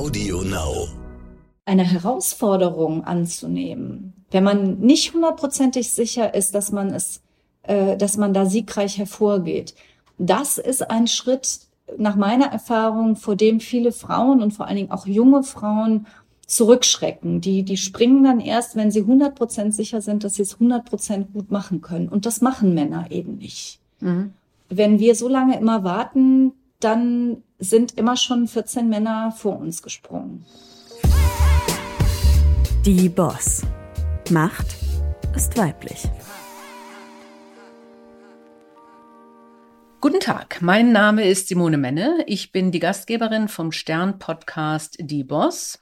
Audio Now. Eine Herausforderung anzunehmen, wenn man nicht hundertprozentig sicher ist, dass man es, äh, dass man da siegreich hervorgeht. Das ist ein Schritt nach meiner Erfahrung, vor dem viele Frauen und vor allen Dingen auch junge Frauen zurückschrecken. Die, die springen dann erst, wenn sie 100% sicher sind, dass sie es 100% gut machen können. Und das machen Männer eben nicht. Mhm. Wenn wir so lange immer warten, dann sind immer schon 14 Männer vor uns gesprungen. Die Boss. Macht ist weiblich. Guten Tag, mein Name ist Simone Menne. Ich bin die Gastgeberin vom Stern-Podcast Die Boss.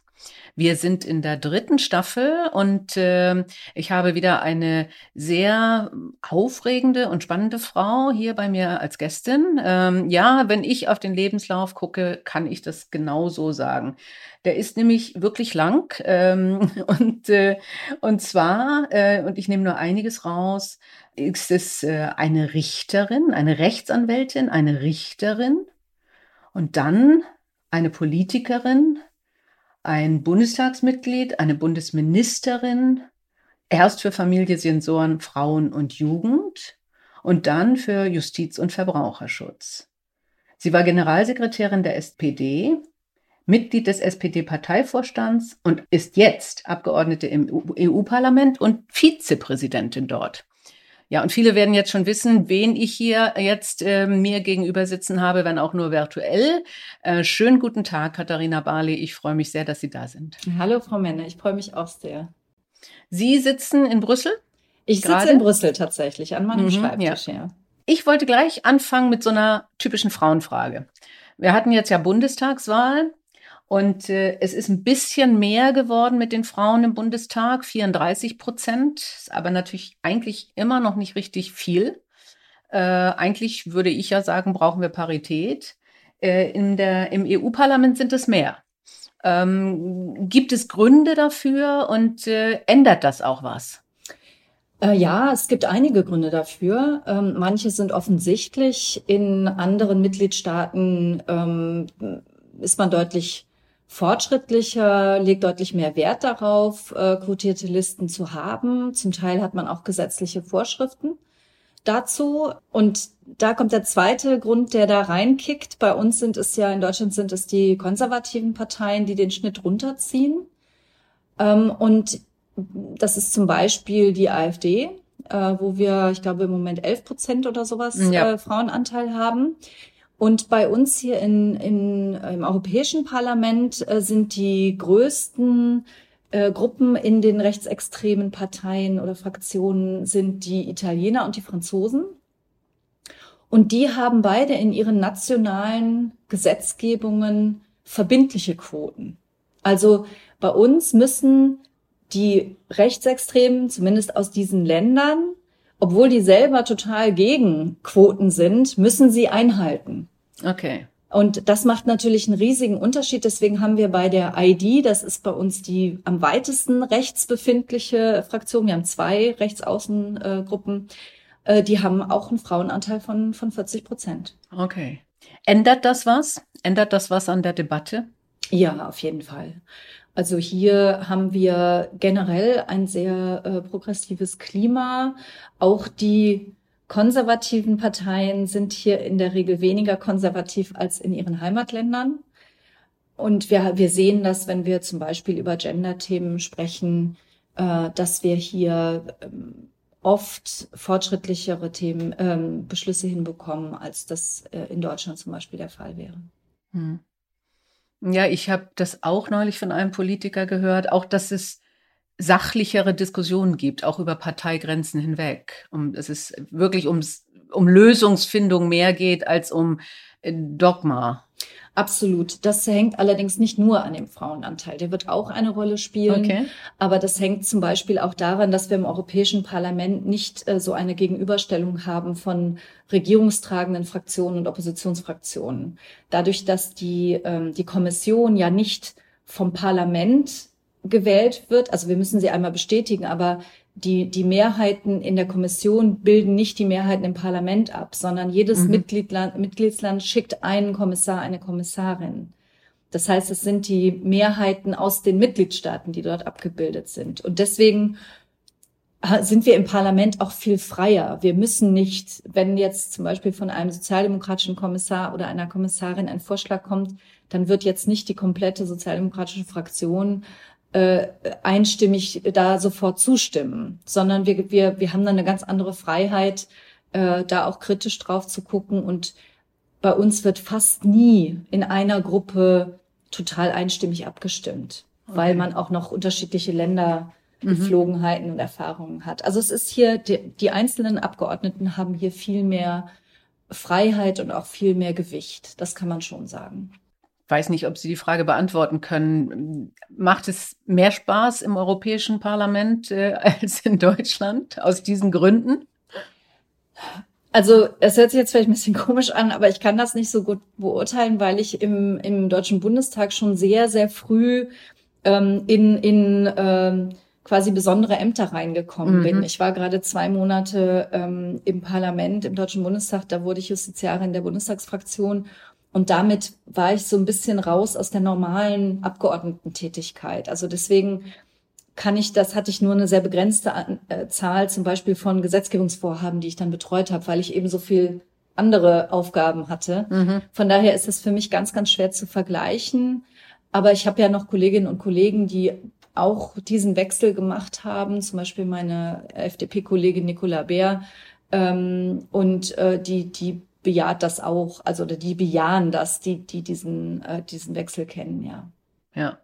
Wir sind in der dritten Staffel und äh, ich habe wieder eine sehr aufregende und spannende Frau hier bei mir als Gästin. Ähm, ja, wenn ich auf den Lebenslauf gucke, kann ich das genau so sagen. Der ist nämlich wirklich lang ähm, und, äh, und zwar, äh, und ich nehme nur einiges raus, ist es äh, eine Richterin, eine Rechtsanwältin, eine Richterin und dann eine Politikerin, ein Bundestagsmitglied, eine Bundesministerin, erst für Familie, Sensoren, Frauen und Jugend und dann für Justiz und Verbraucherschutz. Sie war Generalsekretärin der SPD, Mitglied des SPD-Parteivorstands und ist jetzt Abgeordnete im EU-Parlament und Vizepräsidentin dort. Ja, und viele werden jetzt schon wissen, wen ich hier jetzt äh, mir gegenüber sitzen habe, wenn auch nur virtuell. Äh, schönen guten Tag, Katharina Barley. Ich freue mich sehr, dass Sie da sind. Hallo, Frau Menne. Ich freue mich auch sehr. Sie sitzen in Brüssel? Ich Gerade? sitze in Brüssel tatsächlich, an meinem mhm, Schreibtisch, ja. ja. Ich wollte gleich anfangen mit so einer typischen Frauenfrage. Wir hatten jetzt ja Bundestagswahl und äh, es ist ein bisschen mehr geworden mit den Frauen im Bundestag, 34 Prozent, ist aber natürlich eigentlich immer noch nicht richtig viel. Äh, eigentlich würde ich ja sagen, brauchen wir Parität. Äh, in der, Im EU-Parlament sind es mehr. Ähm, gibt es Gründe dafür und äh, ändert das auch was? Äh, ja, es gibt einige Gründe dafür. Ähm, manche sind offensichtlich. In anderen Mitgliedstaaten ähm, ist man deutlich fortschrittlicher, legt deutlich mehr Wert darauf, äh, quotierte Listen zu haben. Zum Teil hat man auch gesetzliche Vorschriften dazu. Und da kommt der zweite Grund, der da reinkickt. Bei uns sind es ja, in Deutschland sind es die konservativen Parteien, die den Schnitt runterziehen. Ähm, und das ist zum Beispiel die AfD, äh, wo wir, ich glaube, im Moment 11 Prozent oder sowas ja. äh, Frauenanteil haben. Und bei uns hier in, in, im Europäischen Parlament äh, sind die größten äh, Gruppen in den rechtsextremen Parteien oder Fraktionen sind die Italiener und die Franzosen. Und die haben beide in ihren nationalen Gesetzgebungen verbindliche Quoten. Also bei uns müssen die Rechtsextremen, zumindest aus diesen Ländern, obwohl die selber total gegen Quoten sind, müssen sie einhalten. Okay. Und das macht natürlich einen riesigen Unterschied. Deswegen haben wir bei der ID, das ist bei uns die am weitesten rechts befindliche Fraktion, wir haben zwei Rechtsaußengruppen, äh, die haben auch einen Frauenanteil von, von 40 Prozent. Okay. Ändert das was? Ändert das was an der Debatte? Ja, auf jeden Fall. Also hier haben wir generell ein sehr äh, progressives Klima. Auch die konservativen Parteien sind hier in der Regel weniger konservativ als in ihren Heimatländern. Und wir, wir sehen das, wenn wir zum Beispiel über Gender-Themen sprechen, äh, dass wir hier ähm, oft fortschrittlichere Themen, ähm, Beschlüsse hinbekommen, als das äh, in Deutschland zum Beispiel der Fall wäre. Hm. Ja, ich habe das auch neulich von einem Politiker gehört, auch dass es sachlichere Diskussionen gibt, auch über Parteigrenzen hinweg. Um, es ist wirklich ums, um Lösungsfindung mehr geht als um Dogma. Absolut. Das hängt allerdings nicht nur an dem Frauenanteil. Der wird auch eine Rolle spielen. Okay. Aber das hängt zum Beispiel auch daran, dass wir im Europäischen Parlament nicht äh, so eine Gegenüberstellung haben von regierungstragenden Fraktionen und Oppositionsfraktionen. Dadurch, dass die, ähm, die Kommission ja nicht vom Parlament gewählt wird, also wir müssen sie einmal bestätigen, aber die, die Mehrheiten in der Kommission bilden nicht die Mehrheiten im Parlament ab, sondern jedes mhm. Mitgliedland, Mitgliedsland schickt einen Kommissar, eine Kommissarin. Das heißt, es sind die Mehrheiten aus den Mitgliedstaaten, die dort abgebildet sind. Und deswegen sind wir im Parlament auch viel freier. Wir müssen nicht, wenn jetzt zum Beispiel von einem sozialdemokratischen Kommissar oder einer Kommissarin ein Vorschlag kommt, dann wird jetzt nicht die komplette sozialdemokratische Fraktion äh, einstimmig da sofort zustimmen, sondern wir, wir, wir haben dann eine ganz andere Freiheit, äh, da auch kritisch drauf zu gucken. Und bei uns wird fast nie in einer Gruppe total einstimmig abgestimmt, okay. weil man auch noch unterschiedliche Länder mhm. Geflogenheiten und Erfahrungen hat. Also es ist hier, die, die einzelnen Abgeordneten haben hier viel mehr Freiheit und auch viel mehr Gewicht. Das kann man schon sagen weiß nicht, ob Sie die Frage beantworten können. Macht es mehr Spaß im Europäischen Parlament äh, als in Deutschland aus diesen Gründen? Also es hört sich jetzt vielleicht ein bisschen komisch an, aber ich kann das nicht so gut beurteilen, weil ich im, im Deutschen Bundestag schon sehr, sehr früh ähm, in, in ähm, quasi besondere Ämter reingekommen mhm. bin. Ich war gerade zwei Monate ähm, im Parlament, im Deutschen Bundestag, da wurde ich Justiziarin der Bundestagsfraktion und damit war ich so ein bisschen raus aus der normalen Abgeordnetentätigkeit. Also deswegen kann ich, das hatte ich nur eine sehr begrenzte äh, Zahl zum Beispiel von Gesetzgebungsvorhaben, die ich dann betreut habe, weil ich eben so viel andere Aufgaben hatte. Mhm. Von daher ist es für mich ganz, ganz schwer zu vergleichen. Aber ich habe ja noch Kolleginnen und Kollegen, die auch diesen Wechsel gemacht haben, zum Beispiel meine FDP-Kollegin Nicola Bär, ähm, und äh, die, die bejaht das auch, also oder die bejahen das, die, die diesen, äh, diesen Wechsel kennen, ja. Ja.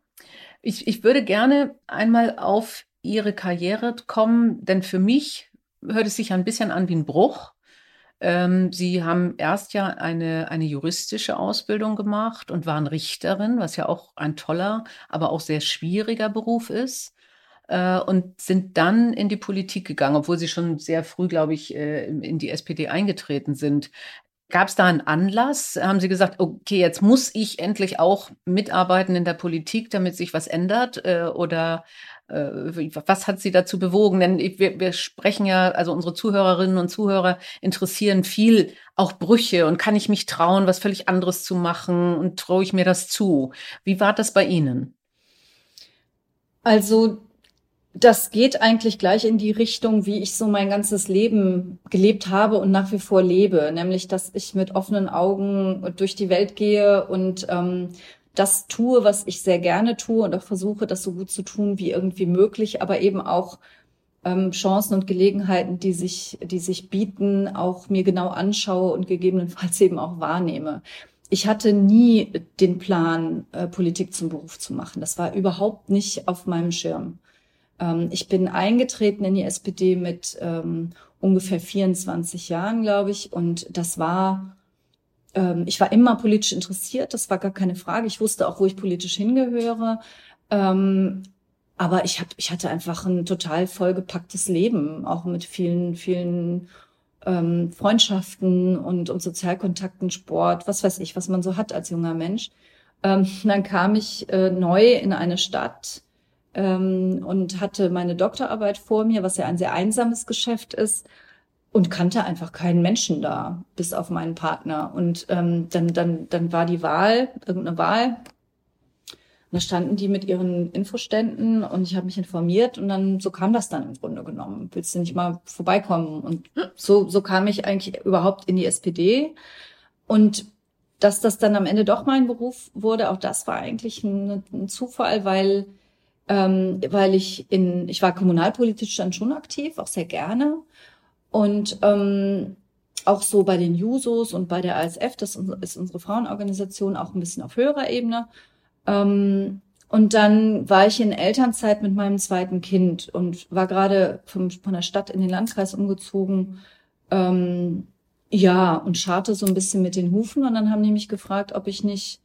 Ich, ich würde gerne einmal auf Ihre Karriere kommen, denn für mich hört es sich ein bisschen an wie ein Bruch. Ähm, Sie haben erst ja eine, eine juristische Ausbildung gemacht und waren Richterin, was ja auch ein toller, aber auch sehr schwieriger Beruf ist. Äh, und sind dann in die Politik gegangen, obwohl Sie schon sehr früh, glaube ich, äh, in die SPD eingetreten sind. Gab es da einen Anlass? Haben Sie gesagt, okay, jetzt muss ich endlich auch mitarbeiten in der Politik, damit sich was ändert? Äh, oder äh, was hat Sie dazu bewogen? Denn wir, wir sprechen ja, also unsere Zuhörerinnen und Zuhörer interessieren viel auch Brüche und kann ich mich trauen, was völlig anderes zu machen und traue ich mir das zu? Wie war das bei Ihnen? Also das geht eigentlich gleich in die Richtung, wie ich so mein ganzes Leben gelebt habe und nach wie vor lebe, nämlich dass ich mit offenen Augen durch die Welt gehe und ähm, das tue, was ich sehr gerne tue und auch versuche, das so gut zu tun wie irgendwie möglich, aber eben auch ähm, Chancen und Gelegenheiten, die sich, die sich bieten, auch mir genau anschaue und gegebenenfalls eben auch wahrnehme. Ich hatte nie den Plan, äh, Politik zum Beruf zu machen. Das war überhaupt nicht auf meinem Schirm. Ähm, ich bin eingetreten in die SPD mit ähm, ungefähr 24 Jahren, glaube ich. Und das war, ähm, ich war immer politisch interessiert, das war gar keine Frage. Ich wusste auch, wo ich politisch hingehöre. Ähm, aber ich, hab, ich hatte einfach ein total vollgepacktes Leben, auch mit vielen, vielen ähm, Freundschaften und, und Sozialkontakten, Sport, was weiß ich, was man so hat als junger Mensch. Ähm, dann kam ich äh, neu in eine Stadt, ähm, und hatte meine Doktorarbeit vor mir, was ja ein sehr einsames Geschäft ist und kannte einfach keinen Menschen da, bis auf meinen Partner. Und ähm, dann, dann, dann war die Wahl, irgendeine Wahl. Und da standen die mit ihren Infoständen und ich habe mich informiert und dann so kam das dann im Grunde genommen. Willst du nicht mal vorbeikommen? Und so, so kam ich eigentlich überhaupt in die SPD. Und dass das dann am Ende doch mein Beruf wurde, auch das war eigentlich ein, ein Zufall, weil ähm, weil ich in, ich war kommunalpolitisch dann schon aktiv, auch sehr gerne. Und ähm, auch so bei den Jusos und bei der ASF, das ist unsere Frauenorganisation, auch ein bisschen auf höherer Ebene. Ähm, und dann war ich in Elternzeit mit meinem zweiten Kind und war gerade von, von der Stadt in den Landkreis umgezogen. Ähm, ja, und scharte so ein bisschen mit den Hufen. Und dann haben die mich gefragt, ob ich nicht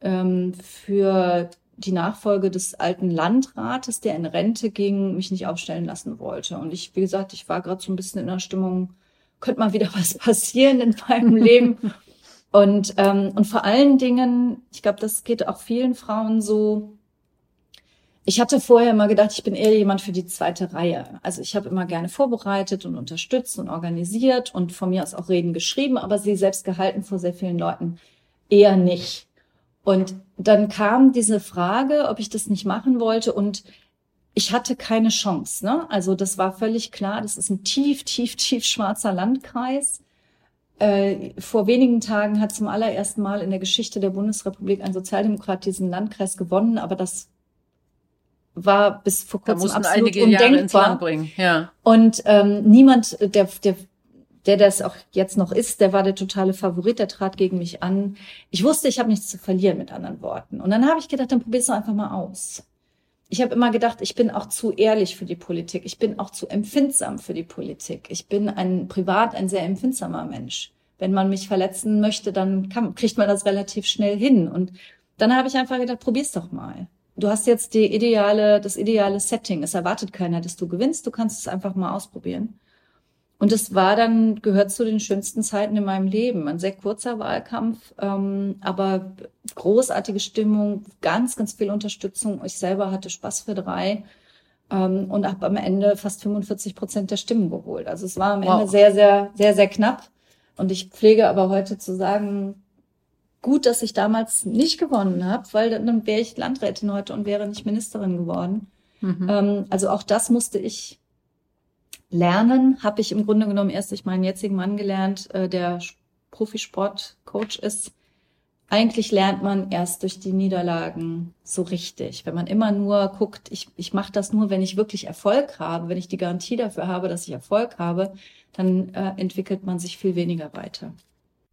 ähm, für die Nachfolge des alten Landrates, der in Rente ging, mich nicht aufstellen lassen wollte. Und ich, wie gesagt, ich war gerade so ein bisschen in der Stimmung, könnte mal wieder was passieren in meinem Leben. Und, ähm, und vor allen Dingen, ich glaube, das geht auch vielen Frauen so. Ich hatte vorher immer gedacht, ich bin eher jemand für die zweite Reihe. Also ich habe immer gerne vorbereitet und unterstützt und organisiert und von mir aus auch Reden geschrieben, aber sie selbst gehalten vor sehr vielen Leuten eher nicht. Und dann kam diese Frage, ob ich das nicht machen wollte und ich hatte keine Chance. Ne? Also das war völlig klar, das ist ein tief, tief, tief schwarzer Landkreis. Äh, vor wenigen Tagen hat zum allerersten Mal in der Geschichte der Bundesrepublik ein Sozialdemokrat diesen Landkreis gewonnen, aber das war bis vor kurzem absolut undenkbar. Ja. Und ähm, niemand, der, der der das auch jetzt noch ist, der war der totale Favorit, der trat gegen mich an. Ich wusste, ich habe nichts zu verlieren, mit anderen Worten. Und dann habe ich gedacht, dann probier's doch einfach mal aus. Ich habe immer gedacht, ich bin auch zu ehrlich für die Politik. Ich bin auch zu empfindsam für die Politik. Ich bin ein privat ein sehr empfindsamer Mensch. Wenn man mich verletzen möchte, dann kann, kriegt man das relativ schnell hin. Und dann habe ich einfach gedacht, probier's doch mal. Du hast jetzt die ideale, das ideale Setting. Es erwartet keiner, dass du gewinnst. Du kannst es einfach mal ausprobieren. Und es war dann, gehört zu den schönsten Zeiten in meinem Leben. Ein sehr kurzer Wahlkampf, ähm, aber großartige Stimmung, ganz, ganz viel Unterstützung. Ich selber hatte Spaß für drei ähm, und habe am Ende fast 45 Prozent der Stimmen geholt. Also es war am wow. Ende sehr, sehr, sehr, sehr knapp. Und ich pflege aber heute zu sagen, gut, dass ich damals nicht gewonnen habe, weil dann wäre ich Landrätin heute und wäre nicht Ministerin geworden. Mhm. Ähm, also auch das musste ich Lernen habe ich im Grunde genommen erst durch meinen jetzigen Mann gelernt, äh, der Profisportcoach ist. Eigentlich lernt man erst durch die Niederlagen so richtig. Wenn man immer nur guckt, ich, ich mache das nur, wenn ich wirklich Erfolg habe, wenn ich die Garantie dafür habe, dass ich Erfolg habe, dann äh, entwickelt man sich viel weniger weiter.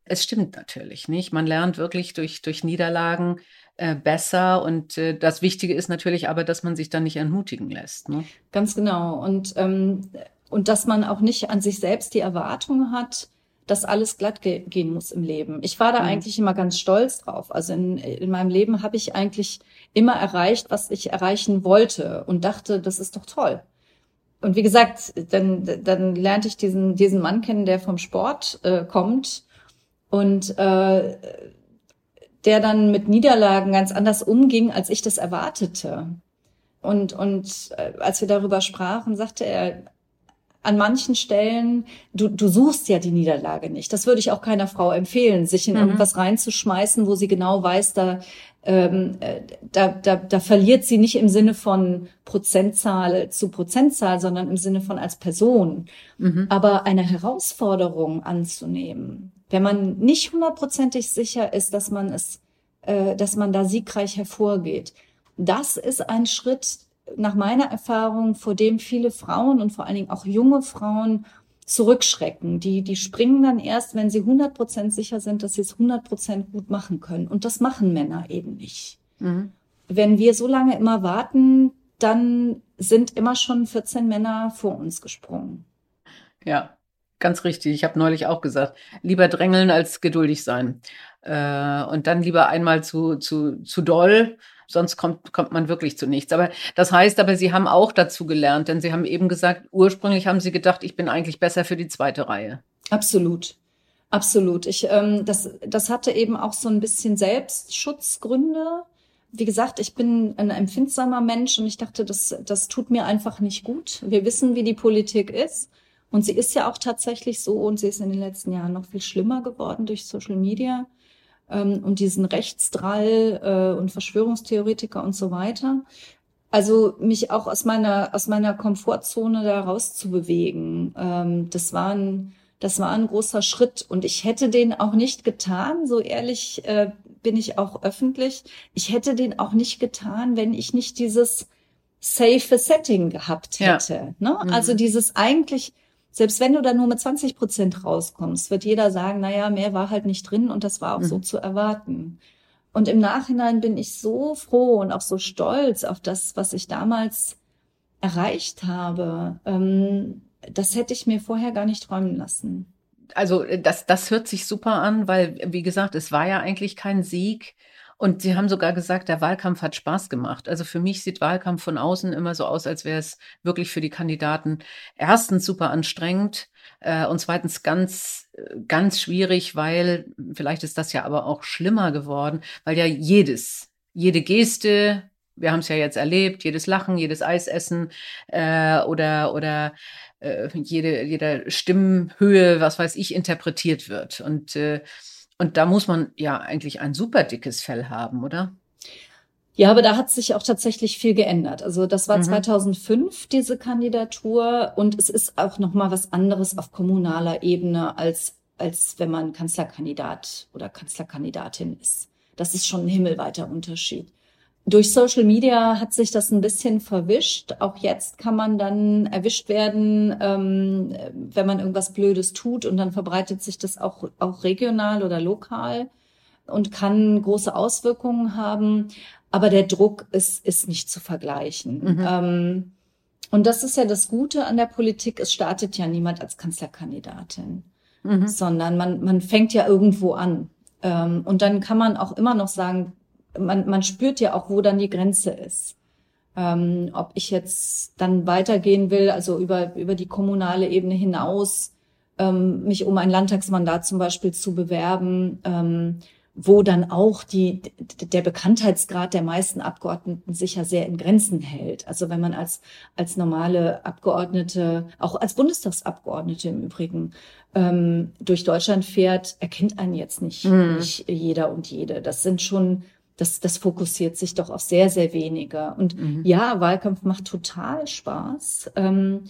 Es stimmt natürlich nicht. Man lernt wirklich durch, durch Niederlagen äh, besser. Und äh, das Wichtige ist natürlich aber, dass man sich dann nicht entmutigen lässt. Ne? Ganz genau. Und ähm, und dass man auch nicht an sich selbst die Erwartung hat, dass alles glatt ge gehen muss im Leben. Ich war da mhm. eigentlich immer ganz stolz drauf. Also in, in meinem Leben habe ich eigentlich immer erreicht, was ich erreichen wollte und dachte, das ist doch toll. Und wie gesagt, dann, dann lernte ich diesen, diesen Mann kennen, der vom Sport äh, kommt und äh, der dann mit Niederlagen ganz anders umging, als ich das erwartete. Und, und äh, als wir darüber sprachen, sagte er, an manchen Stellen, du, du suchst ja die Niederlage nicht. Das würde ich auch keiner Frau empfehlen, sich in mhm. irgendwas reinzuschmeißen, wo sie genau weiß, da, ähm, äh, da, da, da verliert sie nicht im Sinne von Prozentzahl zu Prozentzahl, sondern im Sinne von als Person. Mhm. Aber eine Herausforderung anzunehmen, wenn man nicht hundertprozentig sicher ist, dass man es, äh, dass man da siegreich hervorgeht, das ist ein Schritt, nach meiner Erfahrung, vor dem viele Frauen und vor allen Dingen auch junge Frauen zurückschrecken. Die, die springen dann erst, wenn sie 100 Prozent sicher sind, dass sie es 100 Prozent gut machen können. Und das machen Männer eben nicht. Mhm. Wenn wir so lange immer warten, dann sind immer schon 14 Männer vor uns gesprungen. Ja, ganz richtig. Ich habe neulich auch gesagt, lieber drängeln als geduldig sein. Äh, und dann lieber einmal zu, zu, zu doll sonst kommt, kommt man wirklich zu nichts. Aber das heißt aber, Sie haben auch dazu gelernt, denn Sie haben eben gesagt, ursprünglich haben Sie gedacht, ich bin eigentlich besser für die zweite Reihe. Absolut. Absolut. Ich, ähm, das, das hatte eben auch so ein bisschen Selbstschutzgründe. Wie gesagt, ich bin ein empfindsamer Mensch und ich dachte, das, das tut mir einfach nicht gut. Wir wissen, wie die Politik ist. Und sie ist ja auch tatsächlich so und sie ist in den letzten Jahren noch viel schlimmer geworden durch Social Media ähm, und diesen Rechtsdrall äh, und Verschwörungstheoretiker und so weiter. Also mich auch aus meiner aus meiner Komfortzone da rauszubewegen, ähm, das war ein das war ein großer Schritt und ich hätte den auch nicht getan, so ehrlich äh, bin ich auch öffentlich. Ich hätte den auch nicht getan, wenn ich nicht dieses safe Setting gehabt hätte. Ja. Ne? Mhm. Also dieses eigentlich selbst wenn du da nur mit 20 Prozent rauskommst, wird jeder sagen, naja, mehr war halt nicht drin und das war auch mhm. so zu erwarten. Und im Nachhinein bin ich so froh und auch so stolz auf das, was ich damals erreicht habe. Ähm, das hätte ich mir vorher gar nicht träumen lassen. Also das, das hört sich super an, weil, wie gesagt, es war ja eigentlich kein Sieg. Und Sie haben sogar gesagt, der Wahlkampf hat Spaß gemacht. Also für mich sieht Wahlkampf von außen immer so aus, als wäre es wirklich für die Kandidaten erstens super anstrengend äh, und zweitens ganz, ganz schwierig, weil vielleicht ist das ja aber auch schlimmer geworden, weil ja jedes, jede Geste, wir haben es ja jetzt erlebt, jedes Lachen, jedes Eisessen äh, oder oder äh, jede jede Stimmhöhe, was weiß ich, interpretiert wird und äh, Und da muss man ja eigentlich ein super dickes Fell haben, oder? Ja, aber da hat sich auch tatsächlich viel geändert. Also das war mhm. 2005 diese Kandidatur und es ist auch noch mal was anderes auf kommunaler Ebene als als wenn man Kanzlerkandidat oder Kanzlerkandidatin ist. Das ist schon ein himmelweiter Unterschied. Durch Social Media hat sich das ein bisschen verwischt. Auch jetzt kann man dann erwischt werden, ähm, wenn man irgendwas Blödes tut und dann verbreitet sich das auch, auch regional oder lokal und kann große Auswirkungen haben. Aber der Druck ist, ist nicht zu vergleichen. Mhm. Ähm, und das ist ja das Gute an der Politik. Es startet ja niemand als Kanzlerkandidatin, mhm. sondern man, man fängt ja irgendwo an. Ähm, und dann kann man auch immer noch sagen, man, man spürt ja auch, wo dann die Grenze ist. Ähm, ob ich jetzt dann weitergehen will, also über, über die kommunale Ebene hinaus, ähm, mich um ein Landtagsmandat zum Beispiel zu bewerben, ähm, wo dann auch die, der Bekanntheitsgrad der meisten Abgeordneten sich ja sehr in Grenzen hält. Also wenn man als, als normale Abgeordnete, auch als Bundestagsabgeordnete im Übrigen, ähm, durch Deutschland fährt, erkennt einen jetzt nicht, mhm. nicht jeder und jede. Das sind schon, das, das fokussiert sich doch auf sehr, sehr wenige. Und mhm. ja, Wahlkampf macht total Spaß. Ähm,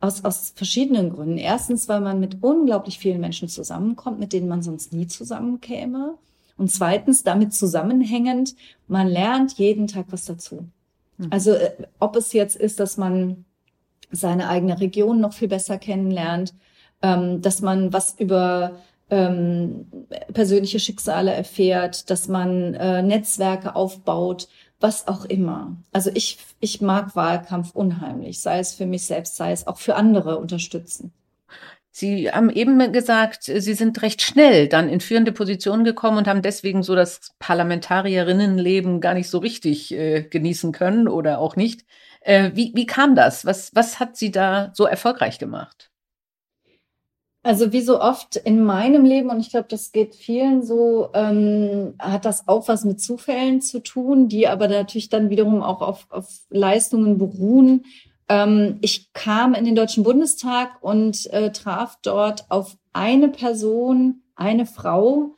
aus, aus verschiedenen Gründen. Erstens, weil man mit unglaublich vielen Menschen zusammenkommt, mit denen man sonst nie zusammenkäme. Und zweitens, damit zusammenhängend, man lernt jeden Tag was dazu. Mhm. Also äh, ob es jetzt ist, dass man seine eigene Region noch viel besser kennenlernt, ähm, dass man was über ähm, persönliche Schicksale erfährt, dass man äh, Netzwerke aufbaut, was auch immer. Also ich, ich mag Wahlkampf unheimlich, sei es für mich selbst, sei es auch für andere unterstützen. Sie haben eben gesagt, Sie sind recht schnell dann in führende Positionen gekommen und haben deswegen so das Parlamentarierinnenleben gar nicht so richtig äh, genießen können oder auch nicht. Äh, wie, wie kam das? Was, was hat Sie da so erfolgreich gemacht? Also wie so oft in meinem Leben, und ich glaube, das geht vielen so, ähm, hat das auch was mit Zufällen zu tun, die aber natürlich dann wiederum auch auf, auf Leistungen beruhen, ähm, ich kam in den Deutschen Bundestag und äh, traf dort auf eine Person, eine Frau,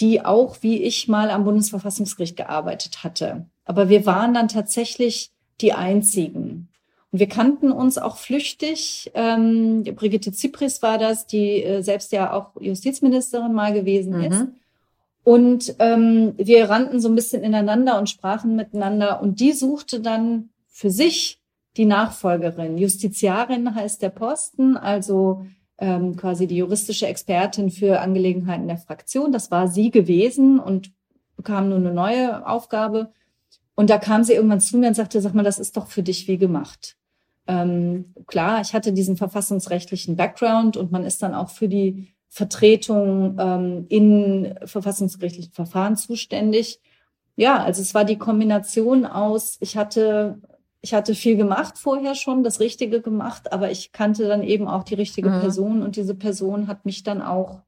die auch wie ich mal am Bundesverfassungsgericht gearbeitet hatte. Aber wir waren dann tatsächlich die einzigen. Wir kannten uns auch flüchtig. Ähm, Brigitte Zypris war das, die äh, selbst ja auch Justizministerin mal gewesen mhm. ist. Und ähm, wir rannten so ein bisschen ineinander und sprachen miteinander. Und die suchte dann für sich die Nachfolgerin. Justiziarin heißt der Posten, also ähm, quasi die juristische Expertin für Angelegenheiten der Fraktion. Das war sie gewesen und bekam nur eine neue Aufgabe. Und da kam sie irgendwann zu mir und sagte, sag mal, das ist doch für dich wie gemacht. Ähm, klar, ich hatte diesen verfassungsrechtlichen Background und man ist dann auch für die Vertretung ähm, in verfassungsgerichtlichen Verfahren zuständig. Ja, also es war die Kombination aus, ich hatte ich hatte viel gemacht vorher schon, das Richtige gemacht, aber ich kannte dann eben auch die richtige mhm. Person und diese Person hat mich dann auch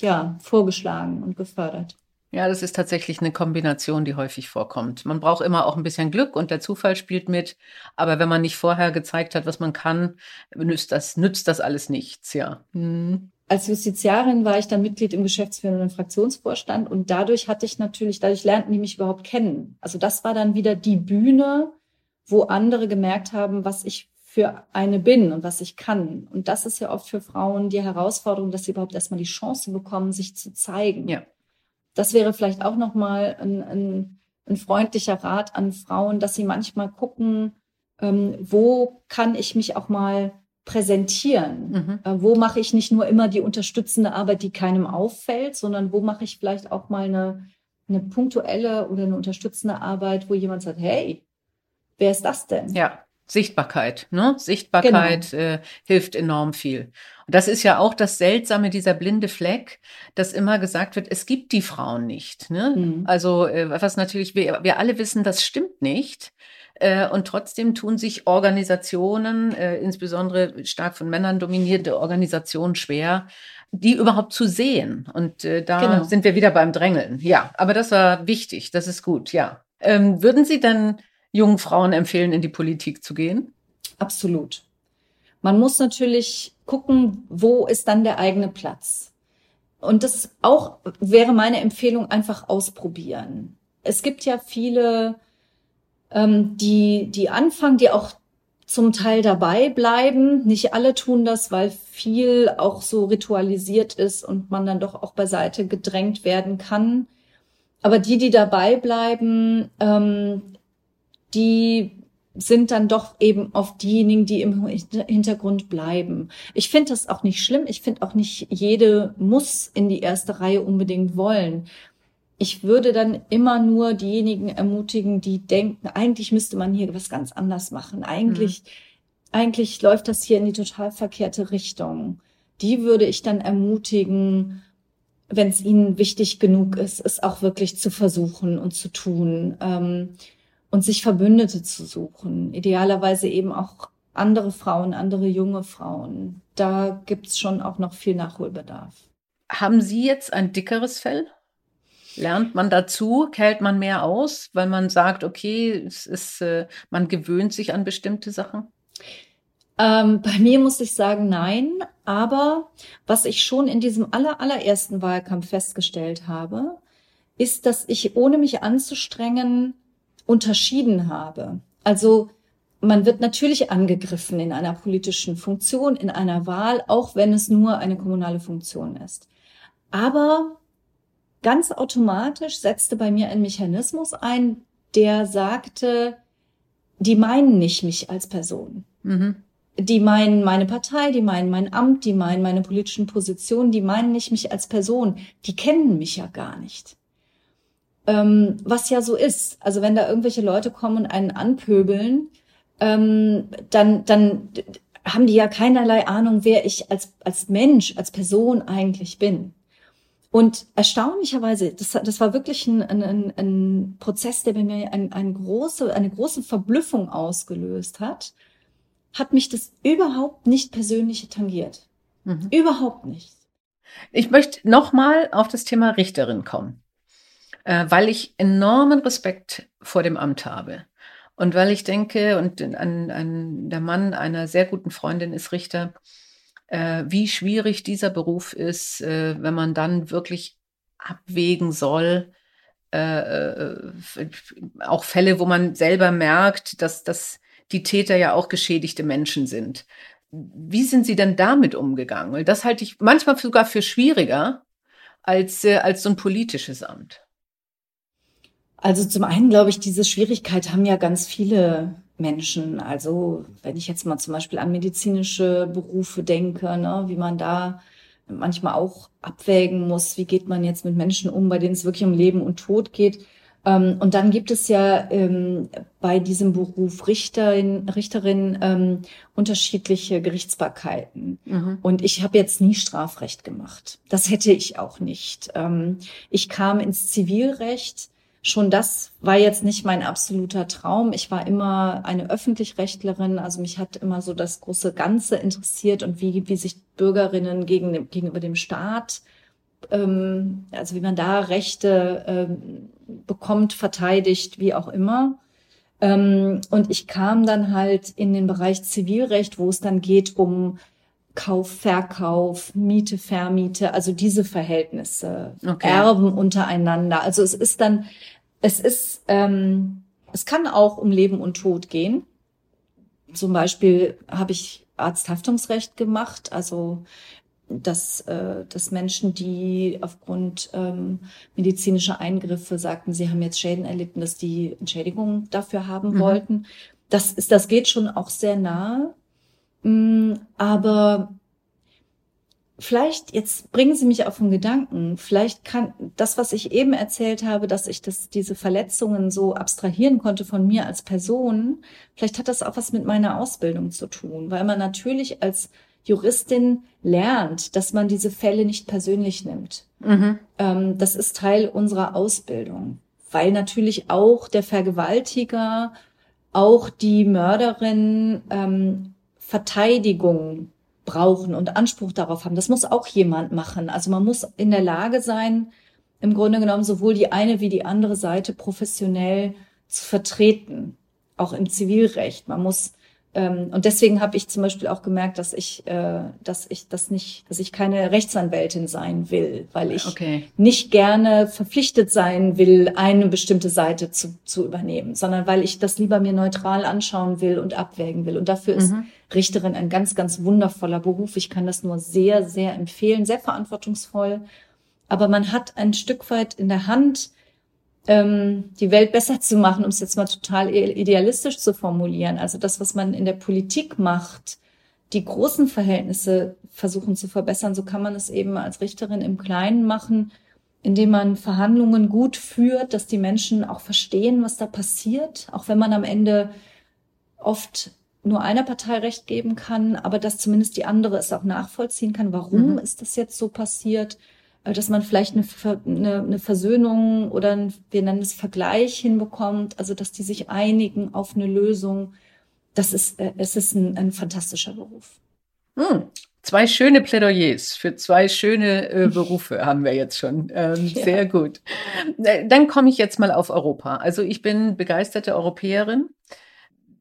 ja vorgeschlagen und gefördert. Ja, das ist tatsächlich eine Kombination, die häufig vorkommt. Man braucht immer auch ein bisschen Glück und der Zufall spielt mit. Aber wenn man nicht vorher gezeigt hat, was man kann, nützt das, nützt das alles nichts, ja. Hm. Als Justiziarin war ich dann Mitglied im geschäftsführenden Fraktionsvorstand und dadurch hatte ich natürlich, dadurch lernten die mich überhaupt kennen. Also das war dann wieder die Bühne, wo andere gemerkt haben, was ich für eine bin und was ich kann. Und das ist ja oft für Frauen die Herausforderung, dass sie überhaupt erstmal die Chance bekommen, sich zu zeigen. Ja. Das wäre vielleicht auch nochmal ein, ein, ein freundlicher Rat an Frauen, dass sie manchmal gucken, ähm, wo kann ich mich auch mal präsentieren? Mhm. Äh, wo mache ich nicht nur immer die unterstützende Arbeit, die keinem auffällt, sondern wo mache ich vielleicht auch mal eine, eine punktuelle oder eine unterstützende Arbeit, wo jemand sagt, hey, wer ist das denn? Ja. Sichtbarkeit, ne? Sichtbarkeit genau. äh, hilft enorm viel. Und das ist ja auch das Seltsame, dieser blinde Fleck, dass immer gesagt wird, es gibt die Frauen nicht. Ne? Mhm. Also äh, was natürlich, wir, wir alle wissen, das stimmt nicht. Äh, und trotzdem tun sich Organisationen, äh, insbesondere stark von Männern dominierte Organisationen, schwer, die überhaupt zu sehen. Und äh, da genau. sind wir wieder beim Drängeln. Ja, aber das war wichtig, das ist gut, ja. Ähm, würden Sie dann jungen Frauen empfehlen, in die Politik zu gehen? Absolut. Man muss natürlich gucken, wo ist dann der eigene Platz. und das auch wäre meine Empfehlung, einfach ausprobieren. Es gibt ja viele, ähm, die, die anfangen, die auch zum Teil dabei bleiben. Nicht alle tun das, weil viel auch so ritualisiert ist und man dann doch auch beiseite gedrängt werden kann. Aber die, die dabei bleiben, ähm, die sind dann doch eben oft diejenigen, die im Hintergrund bleiben. Ich finde das auch nicht schlimm. Ich finde auch nicht jede muss in die erste Reihe unbedingt wollen. Ich würde dann immer nur diejenigen ermutigen, die denken, eigentlich müsste man hier was ganz anders machen. Eigentlich, mhm. eigentlich läuft das hier in die total verkehrte Richtung. Die würde ich dann ermutigen, wenn es ihnen wichtig genug ist, es auch wirklich zu versuchen und zu tun. Ähm, und sich Verbündete zu suchen. Idealerweise eben auch andere Frauen, andere junge Frauen. Da gibt's schon auch noch viel Nachholbedarf. Haben Sie jetzt ein dickeres Fell? Lernt man dazu? Kält man mehr aus, weil man sagt, okay, es ist, äh, man gewöhnt sich an bestimmte Sachen? Ähm, bei mir muss ich sagen, nein. Aber was ich schon in diesem aller, allerersten Wahlkampf festgestellt habe, ist, dass ich, ohne mich anzustrengen, unterschieden habe. Also man wird natürlich angegriffen in einer politischen Funktion, in einer Wahl, auch wenn es nur eine kommunale Funktion ist. Aber ganz automatisch setzte bei mir ein Mechanismus ein, der sagte, die meinen nicht mich als Person. Mhm. Die meinen meine Partei, die meinen mein Amt, die meinen meine politischen Positionen, die meinen nicht mich als Person. Die kennen mich ja gar nicht ähm, was ja so ist. Also wenn da irgendwelche Leute kommen und einen anpöbeln, ähm, dann, dann haben die ja keinerlei Ahnung, wer ich als, als Mensch, als Person eigentlich bin. Und erstaunlicherweise, das, das war wirklich ein, ein, ein Prozess, der bei mir ein, ein große, eine große Verblüffung ausgelöst hat, hat mich das überhaupt nicht persönlich tangiert. Mhm. Überhaupt nicht. Ich möchte nochmal auf das Thema Richterin kommen äh, weil ich enormen Respekt vor dem Amt habe. Und weil ich denke, und an, an der Mann einer sehr guten Freundin ist Richter, äh, wie schwierig dieser Beruf ist, äh, wenn man dann wirklich abwägen soll, äh, äh, auch Fälle, wo man selber merkt, dass, dass die Täter ja auch geschädigte Menschen sind. Wie sind Sie denn damit umgegangen? Das halte ich manchmal sogar für schwieriger als, äh, als so ein politisches Amt. Also zum einen glaube ich, diese Schwierigkeit haben ja ganz viele Menschen. Also wenn ich jetzt mal zum Beispiel an medizinische Berufe denke, ne, wie man da manchmal auch abwägen muss, wie geht man jetzt mit Menschen um, bei denen es wirklich um Leben und Tod geht. Ähm, und dann gibt es ja ähm, bei diesem Beruf Richterin, Richterin ähm, unterschiedliche Gerichtsbarkeiten. Mhm. Und ich habe jetzt nie Strafrecht gemacht. Das hätte ich auch nicht. Ich kam ins Zivilrecht schon das war jetzt nicht mein absoluter Traum. Ich war immer eine Öffentlichrechtlerin, also mich hat immer so das große Ganze interessiert und wie, wie sich Bürgerinnen gegen, gegenüber dem Staat, ähm, also wie man da Rechte ähm, bekommt, verteidigt, wie auch immer. Ähm, und ich kam dann halt in den Bereich Zivilrecht, wo es dann geht um Kauf, Verkauf, Miete, Vermiete, also diese Verhältnisse, okay. Erben untereinander. Also es ist dann, es ist, ähm, es kann auch um Leben und Tod gehen. Zum Beispiel habe ich Arzthaftungsrecht gemacht, also dass, äh, dass Menschen, die aufgrund ähm, medizinischer Eingriffe sagten, sie haben jetzt Schäden erlitten, dass die Entschädigung dafür haben mhm. wollten. Das ist, das geht schon auch sehr nahe. Mm, aber vielleicht, jetzt bringen Sie mich auf den Gedanken, vielleicht kann das, was ich eben erzählt habe, dass ich das, diese Verletzungen so abstrahieren konnte von mir als Person, vielleicht hat das auch was mit meiner Ausbildung zu tun, weil man natürlich als Juristin lernt, dass man diese Fälle nicht persönlich nimmt. Mhm. Ähm, das ist Teil unserer Ausbildung, weil natürlich auch der Vergewaltiger, auch die Mörderin ähm, Verteidigung brauchen und Anspruch darauf haben. Das muss auch jemand machen. Also man muss in der Lage sein, im Grunde genommen sowohl die eine wie die andere Seite professionell zu vertreten, auch im Zivilrecht. Man muss ähm, und deswegen habe ich zum Beispiel auch gemerkt, dass ich, äh, dass ich das nicht, dass ich keine Rechtsanwältin sein will, weil ich okay. nicht gerne verpflichtet sein will, eine bestimmte Seite zu, zu übernehmen, sondern weil ich das lieber mir neutral anschauen will und abwägen will. Und dafür ist mhm. Richterin ein ganz, ganz wundervoller Beruf. Ich kann das nur sehr, sehr empfehlen, sehr verantwortungsvoll. Aber man hat ein Stück weit in der Hand, ähm, die Welt besser zu machen, um es jetzt mal total idealistisch zu formulieren. Also das, was man in der Politik macht, die großen Verhältnisse versuchen zu verbessern, so kann man es eben als Richterin im Kleinen machen, indem man Verhandlungen gut führt, dass die Menschen auch verstehen, was da passiert, auch wenn man am Ende oft nur einer Partei recht geben kann, aber dass zumindest die andere es auch nachvollziehen kann, warum mhm. ist das jetzt so passiert dass man vielleicht eine, eine, eine Versöhnung oder ein, wir nennen es Vergleich hinbekommt, also dass die sich einigen auf eine Lösung. Das ist, äh, es ist ein, ein fantastischer Beruf. Hm. Zwei schöne Plädoyers für zwei schöne äh, Berufe haben wir jetzt schon. Ähm, ja. Sehr gut. Äh, dann komme ich jetzt mal auf Europa. Also ich bin begeisterte Europäerin.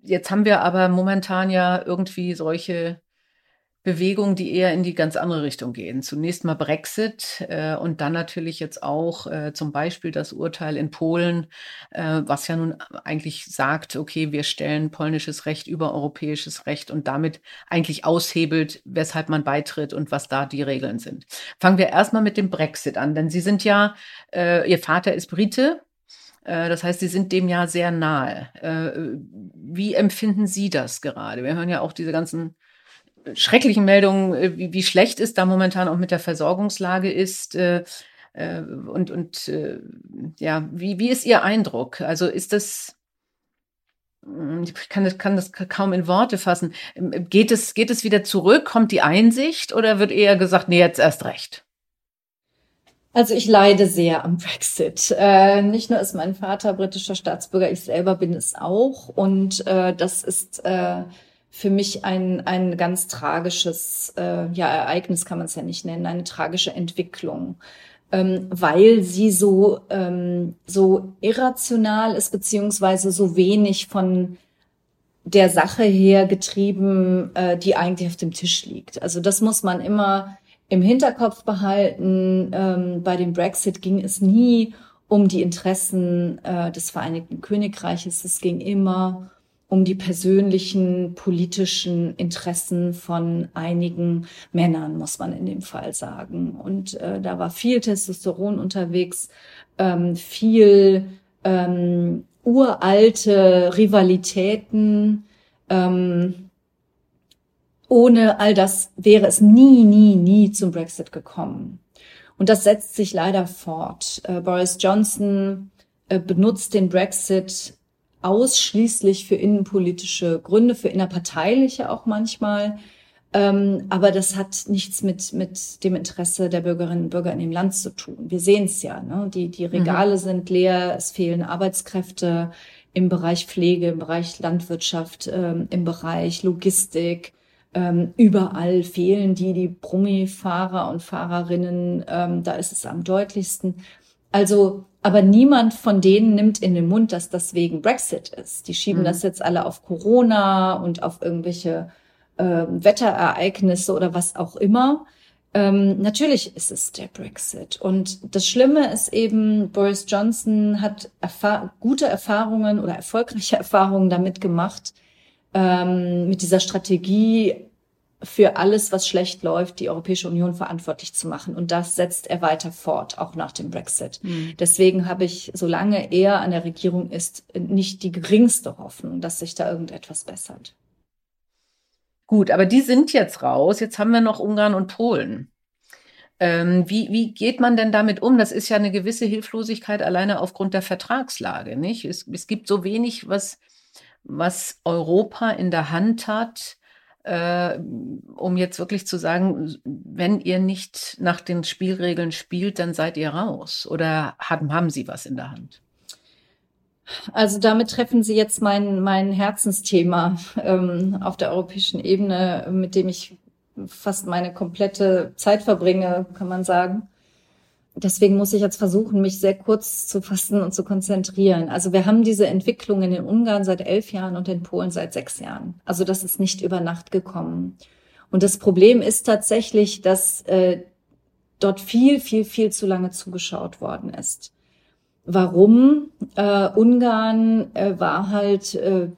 Jetzt haben wir aber momentan ja irgendwie solche Bewegungen, die eher in die ganz andere Richtung gehen. Zunächst mal Brexit äh, und dann natürlich jetzt auch äh, zum Beispiel das Urteil in Polen, äh, was ja nun eigentlich sagt, okay, wir stellen polnisches Recht über europäisches Recht und damit eigentlich aushebelt, weshalb man beitritt und was da die Regeln sind. Fangen wir erstmal mit dem Brexit an, denn Sie sind ja, äh, Ihr Vater ist Brite, äh, das heißt, Sie sind dem ja sehr nahe. Äh, wie empfinden Sie das gerade? Wir hören ja auch diese ganzen schrecklichen Meldungen, äh, wie, wie schlecht es da momentan auch mit der Versorgungslage ist. Äh, äh, und und äh, ja, wie, wie ist Ihr Eindruck? Also ist das, hm, ich kann das, kann das kaum in Worte fassen. Ähm, geht es, geht es wieder zurück? Kommt die Einsicht oder wird eher gesagt, nee, jetzt erst recht? Also ich leide sehr am Brexit. Äh, nicht nur ist mein Vater britischer Staatsbürger, ich selber bin es auch. Und äh, das ist äh, für mich ein, ein ganz tragisches äh, ja, Ereignis, kann man es ja nicht nennen, eine tragische Entwicklung, ähm, weil sie so, ähm, so irrational ist, beziehungsweise so wenig von der Sache her getrieben, äh, die eigentlich auf dem Tisch liegt. Also das muss man immer im Hinterkopf behalten. Ähm, bei dem Brexit ging es nie um die Interessen äh, des Vereinigten Königreiches. Es ging immer um die persönlichen politischen Interessen von einigen Männern, muss man in dem Fall sagen. Und äh, da war viel Testosteron unterwegs, ähm, viel ähm, uralte Rivalitäten. Ähm, ohne all das wäre es nie, nie, nie zum Brexit gekommen. Und das setzt sich leider fort. Äh, Boris Johnson äh, benutzt den Brexit ausschließlich für innenpolitische Gründe, für innerparteiliche auch manchmal. Ähm, aber das hat nichts mit, mit dem Interesse der Bürgerinnen und Bürger in dem Land zu tun. Wir sehen es ja. Ne? Die, die mhm. Regale mhm. sind leer, es fehlen Arbeitskräfte im Bereich Pflege, im Bereich Landwirtschaft, ähm, im Bereich Logistik. Ähm, überall fehlen die, die Brummi-Fahrer und Fahrerinnen. Ähm, da ist es am deutlichsten. Also aber niemand von denen nimmt in den Mund, dass das wegen Brexit ist. Die schieben mhm. das jetzt alle auf Corona und auf irgendwelche äh, Wetterereignisse oder was auch immer. Ähm, natürlich ist es der Brexit. Und das Schlimme ist eben, Boris Johnson hat erfahr gute Erfahrungen oder erfolgreiche Erfahrungen damit gemacht, ähm, mit dieser Strategie für alles, was schlecht läuft, die Europäische Union verantwortlich zu machen. Und das setzt er weiter fort, auch nach dem Brexit. Mhm. Deswegen habe ich, solange er an der Regierung ist, nicht die geringste Hoffnung, dass sich da irgendetwas bessert. Gut, aber die sind jetzt raus. Jetzt haben wir noch Ungarn und Polen. Ähm, wie, wie geht man denn damit um? Das ist ja eine gewisse Hilflosigkeit alleine aufgrund der Vertragslage, nicht? Es, es gibt so wenig, was, was Europa in der Hand hat, äh, um jetzt wirklich zu sagen, wenn ihr nicht nach den Spielregeln spielt, dann seid ihr raus? Oder haben, haben Sie was in der Hand? Also damit treffen Sie jetzt mein, mein Herzensthema ähm, auf der europäischen Ebene, mit dem ich fast meine komplette Zeit verbringe, kann man sagen. Deswegen muss ich jetzt versuchen, mich sehr kurz zu fassen und zu konzentrieren. Also wir haben diese Entwicklungen in Ungarn seit elf Jahren und in Polen seit sechs Jahren. Also das ist nicht über Nacht gekommen. Und das Problem ist tatsächlich, dass äh, dort viel, viel, viel zu lange zugeschaut worden ist. Warum? Äh, Ungarn äh, war halt, äh,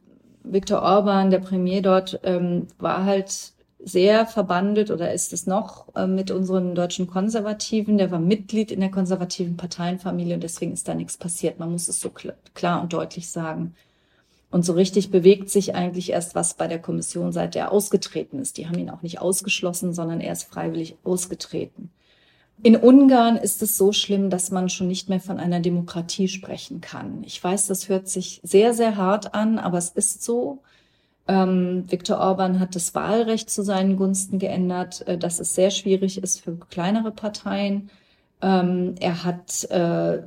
Viktor Orban, der Premier dort, ähm, war halt sehr verbandelt oder ist es noch äh, mit unseren deutschen Konservativen. Der war Mitglied in der konservativen Parteienfamilie und deswegen ist da nichts passiert. Man muss es so kl klar und deutlich sagen. Und so richtig bewegt sich eigentlich erst was bei der Kommission, seit er ausgetreten ist. Die haben ihn auch nicht ausgeschlossen, sondern er ist freiwillig ausgetreten. In Ungarn ist es so schlimm, dass man schon nicht mehr von einer Demokratie sprechen kann. Ich weiß, das hört sich sehr, sehr hart an, aber es ist so. Ähm, Viktor Orban hat das Wahlrecht zu seinen Gunsten geändert, äh, dass es sehr schwierig ist für kleinere Parteien. Ähm, er hat äh,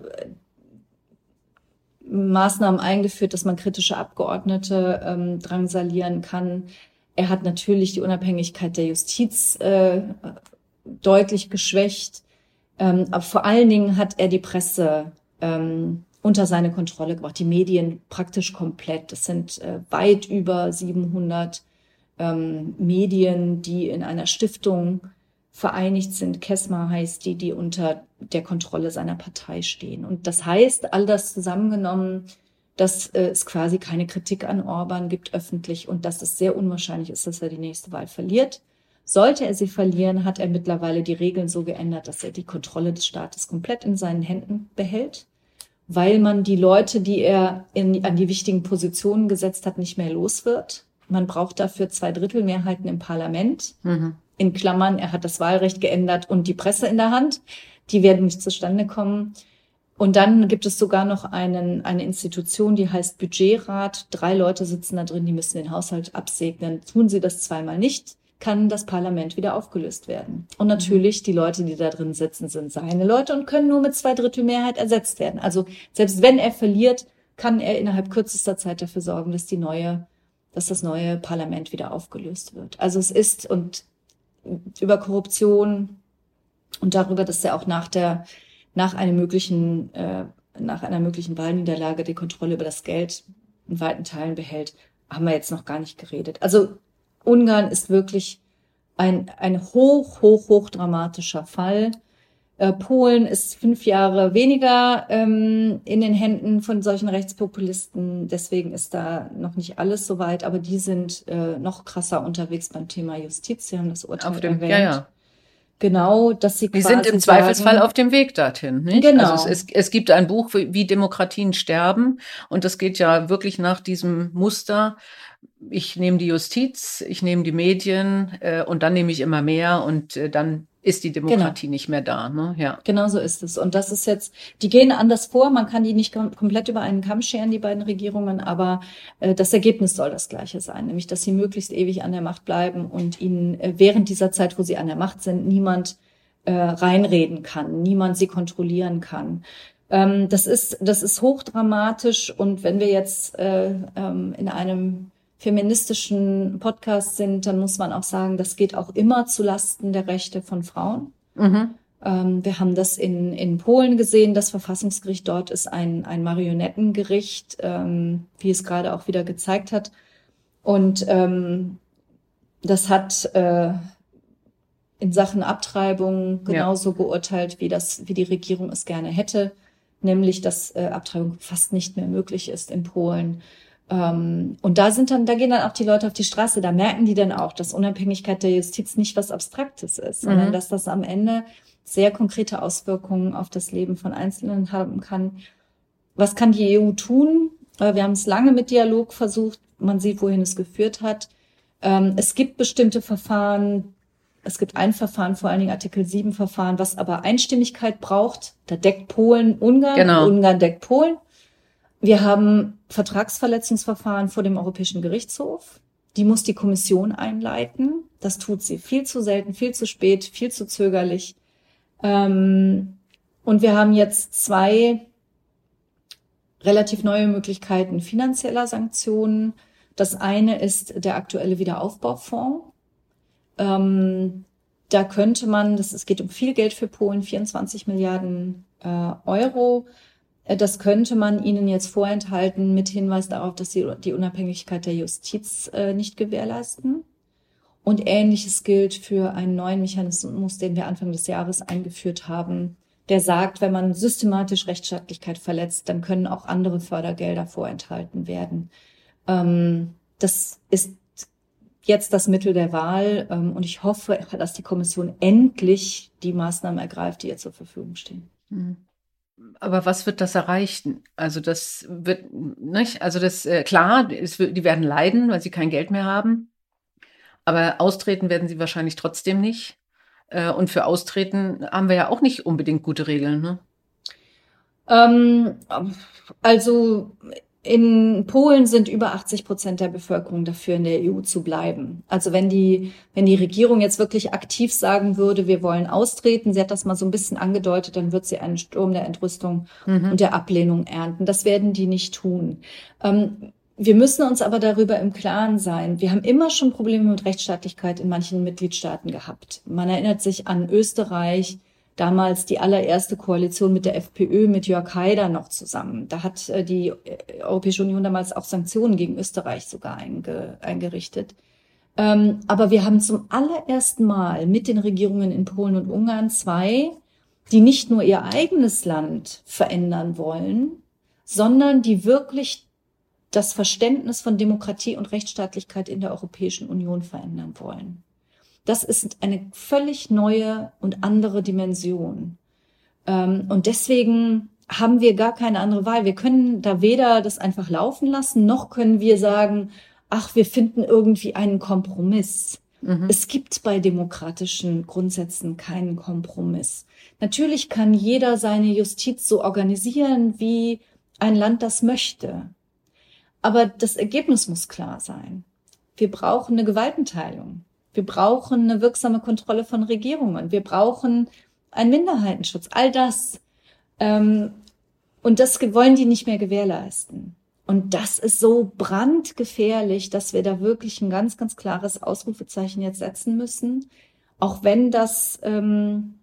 Maßnahmen eingeführt, dass man kritische Abgeordnete ähm, drangsalieren kann. Er hat natürlich die Unabhängigkeit der Justiz äh, deutlich geschwächt. Ähm, aber vor allen Dingen hat er die Presse ähm, unter seine Kontrolle gebracht, die Medien praktisch komplett. Das sind äh, weit über 700 ähm, Medien, die in einer Stiftung vereinigt sind. Kesma heißt die, die unter der Kontrolle seiner Partei stehen. Und das heißt, all das zusammengenommen, dass äh, es quasi keine Kritik an Orban gibt öffentlich und dass es sehr unwahrscheinlich ist, dass er die nächste Wahl verliert. Sollte er sie verlieren, hat er mittlerweile die Regeln so geändert, dass er die Kontrolle des Staates komplett in seinen Händen behält, weil man die Leute, die er in, an die wichtigen Positionen gesetzt hat, nicht mehr los wird. Man braucht dafür zwei Drittel Mehrheiten im Parlament. Mhm. In Klammern, er hat das Wahlrecht geändert und die Presse in der Hand. Die werden nicht zustande kommen. Und dann gibt es sogar noch einen, eine Institution, die heißt Budgetrat. Drei Leute sitzen da drin, die müssen den Haushalt absegnen. Tun sie das zweimal nicht, kann das Parlament wieder aufgelöst werden. Und natürlich, die Leute, die da drin sitzen, sind seine Leute und können nur mit zwei Drittel Mehrheit ersetzt werden. Also selbst wenn er verliert, kann er innerhalb kürzester Zeit dafür sorgen, dass die neue, dass das neue Parlament wieder aufgelöst wird. Also es ist und über Korruption und darüber, dass er auch nach der, nach einem möglichen, äh, nach einer möglichen Wahlniederlage die Kontrolle über das Geld in weiten Teilen behält, haben wir jetzt noch gar nicht geredet. Also Ungarn ist wirklich ein, ein hoch, hoch, hoch dramatischer Fall. Äh, Polen ist fünf Jahre weniger ähm, in den Händen von solchen Rechtspopulisten. Deswegen ist da noch nicht alles so weit, aber die sind äh, noch krasser unterwegs beim Thema Justiz. Sie haben das Urteil auf dem, erwähnt. Ja, ja. Genau, dass sie Die sind im Zweifelsfall auf dem Weg dorthin. Nicht? Genau. Also es, es, es gibt ein Buch, wie Demokratien sterben, und das geht ja wirklich nach diesem Muster ich nehme die Justiz, ich nehme die Medien äh, und dann nehme ich immer mehr und äh, dann ist die Demokratie genau. nicht mehr da. Ne? Ja. Genau so ist es. Und das ist jetzt, die gehen anders vor, man kann die nicht kom komplett über einen Kamm scheren, die beiden Regierungen, aber äh, das Ergebnis soll das gleiche sein, nämlich dass sie möglichst ewig an der Macht bleiben und ihnen äh, während dieser Zeit, wo sie an der Macht sind, niemand äh, reinreden kann, niemand sie kontrollieren kann. Ähm, das ist, das ist hochdramatisch und wenn wir jetzt äh, ähm, in einem feministischen Podcast sind, dann muss man auch sagen, das geht auch immer zu Lasten der Rechte von Frauen. Mhm. Ähm, wir haben das in, in Polen gesehen. Das Verfassungsgericht dort ist ein, ein Marionettengericht, ähm, wie es gerade auch wieder gezeigt hat. Und ähm, das hat äh, in Sachen Abtreibung genauso ja. geurteilt, wie das, wie die Regierung es gerne hätte, nämlich dass äh, Abtreibung fast nicht mehr möglich ist in Polen. Ähm, und da sind dann, da gehen dann auch die Leute auf die Straße, da merken die dann auch, dass Unabhängigkeit der Justiz nicht was Abstraktes ist, mhm. sondern dass das am Ende sehr konkrete Auswirkungen auf das Leben von Einzelnen haben kann. Was kann die EU tun? Äh, wir haben es lange mit Dialog versucht. Man sieht, wohin es geführt hat. Ähm, es gibt bestimmte Verfahren. Es gibt ein Verfahren, vor allen Dingen Artikel 7 Verfahren, was aber Einstimmigkeit braucht. Da deckt Polen Ungarn. Genau. Ungarn deckt Polen. Wir haben Vertragsverletzungsverfahren vor dem Europäischen Gerichtshof. Die muss die Kommission einleiten. Das tut sie viel zu selten, viel zu spät, viel zu zögerlich. Ähm, und wir haben jetzt zwei relativ neue Möglichkeiten finanzieller Sanktionen. Das eine ist der aktuelle Wiederaufbaufonds. Ähm, da könnte man, das, es geht um viel Geld für Polen, 24 Milliarden äh, Euro. Äh, das könnte man ihnen jetzt vorenthalten mit Hinweis darauf, dass sie die Unabhängigkeit der Justiz äh, nicht gewährleisten. Und ähnliches gilt für einen neuen Mechanismus, den wir Anfang des Jahres eingeführt haben, der sagt, wenn man systematisch Rechtsstaatlichkeit verletzt, dann können auch andere Fördergelder vorenthalten werden. Ähm, das ist jetzt das Mittel der Wahl ähm, und ich hoffe, dass die Kommission endlich die Maßnahmen ergreift, die ihr zur Verfügung stehen. Mhm. Aber was wird das erreichen? Also das wird nicht, also das äh, klar, es, die werden leiden, weil sie kein Geld mehr haben. Aber austreten werden sie wahrscheinlich trotzdem nicht. Äh, und für Austreten haben wir ja auch nicht unbedingt gute Regeln. Ne? Ähm, also in Polen sind über 80 Prozent der Bevölkerung dafür, in der EU zu bleiben. Also wenn die, wenn die Regierung jetzt wirklich aktiv sagen würde, wir wollen austreten, sie hat das mal so ein bisschen angedeutet, dann wird sie einen Sturm der Entrüstung mhm. und der Ablehnung ernten. Das werden die nicht tun. Ähm, wir müssen uns aber darüber im Klaren sein. Wir haben immer schon Probleme mit Rechtsstaatlichkeit in manchen Mitgliedstaaten gehabt. Man erinnert sich an Österreich, damals die allererste Koalition mit der FPÖ, mit Jörg Haider noch zusammen. Da hat äh, die äh, Europäische Union damals auch Sanktionen gegen Österreich sogar einge eingerichtet. Ähm, aber wir haben zum allerersten Mal mit den Regierungen in Polen und Ungarn zwei, die nicht nur ihr eigenes Land verändern wollen, sondern die wirklich das Verständnis von Demokratie und Rechtsstaatlichkeit in der Europäischen Union verändern wollen. Das ist eine völlig neue und andere Dimension. Ähm, und deswegen haben wir gar keine andere Wahl. Wir können da weder das einfach laufen lassen, noch können wir sagen, ach, wir finden irgendwie einen Kompromiss. Mhm. Es gibt bei demokratischen Grundsätzen keinen Kompromiss. Natürlich kann jeder seine Justiz so organisieren, wie ein Land das möchte. Aber das Ergebnis muss klar sein. Wir brauchen eine Gewaltenteilung. Wir brauchen eine wirksame Kontrolle von Regierungen. Wir brauchen einen Minderheitenschutz. All das. Ähm, und das wollen die nicht mehr gewährleisten. Und das ist so brandgefährlich, dass wir da wirklich ein ganz, ganz klares Ausrufezeichen jetzt setzen müssen. Auch wenn das ähm,